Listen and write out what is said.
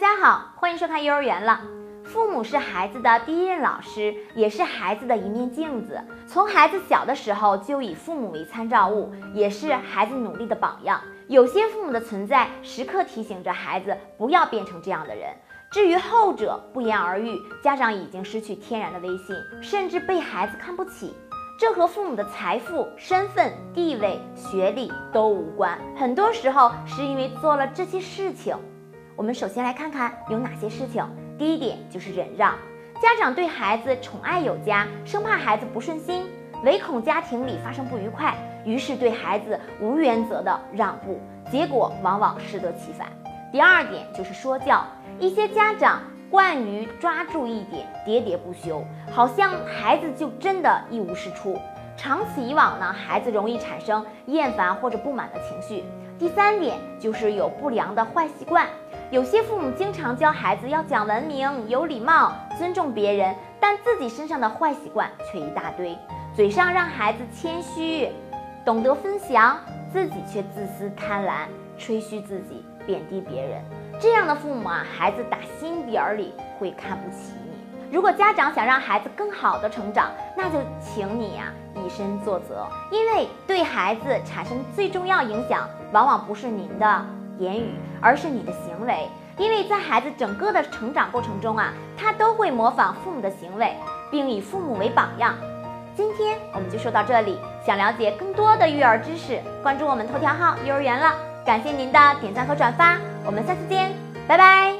大家好，欢迎收看幼儿园了。父母是孩子的第一任老师，也是孩子的一面镜子。从孩子小的时候就以父母为参照物，也是孩子努力的榜样。有些父母的存在，时刻提醒着孩子不要变成这样的人。至于后者，不言而喻，家长已经失去天然的威信，甚至被孩子看不起。这和父母的财富、身份、地位、学历都无关，很多时候是因为做了这些事情。我们首先来看看有哪些事情。第一点就是忍让，家长对孩子宠爱有加，生怕孩子不顺心，唯恐家庭里发生不愉快，于是对孩子无原则的让步，结果往往适得其反。第二点就是说教，一些家长惯于抓住一点，喋喋不休，好像孩子就真的一无是处。长此以往呢，孩子容易产生厌烦或者不满的情绪。第三点就是有不良的坏习惯。有些父母经常教孩子要讲文明、有礼貌、尊重别人，但自己身上的坏习惯却一大堆。嘴上让孩子谦虚、懂得分享，自己却自私贪婪，吹嘘自己，贬低别人。这样的父母啊，孩子打心底儿里会看不起你。如果家长想让孩子更好的成长，那就请你呀以身作则，因为对孩子产生最重要影响，往往不是您的。言语，而是你的行为，因为在孩子整个的成长过程中啊，他都会模仿父母的行为，并以父母为榜样。今天我们就说到这里，想了解更多的育儿知识，关注我们头条号幼儿园了。感谢您的点赞和转发，我们下次见，拜拜。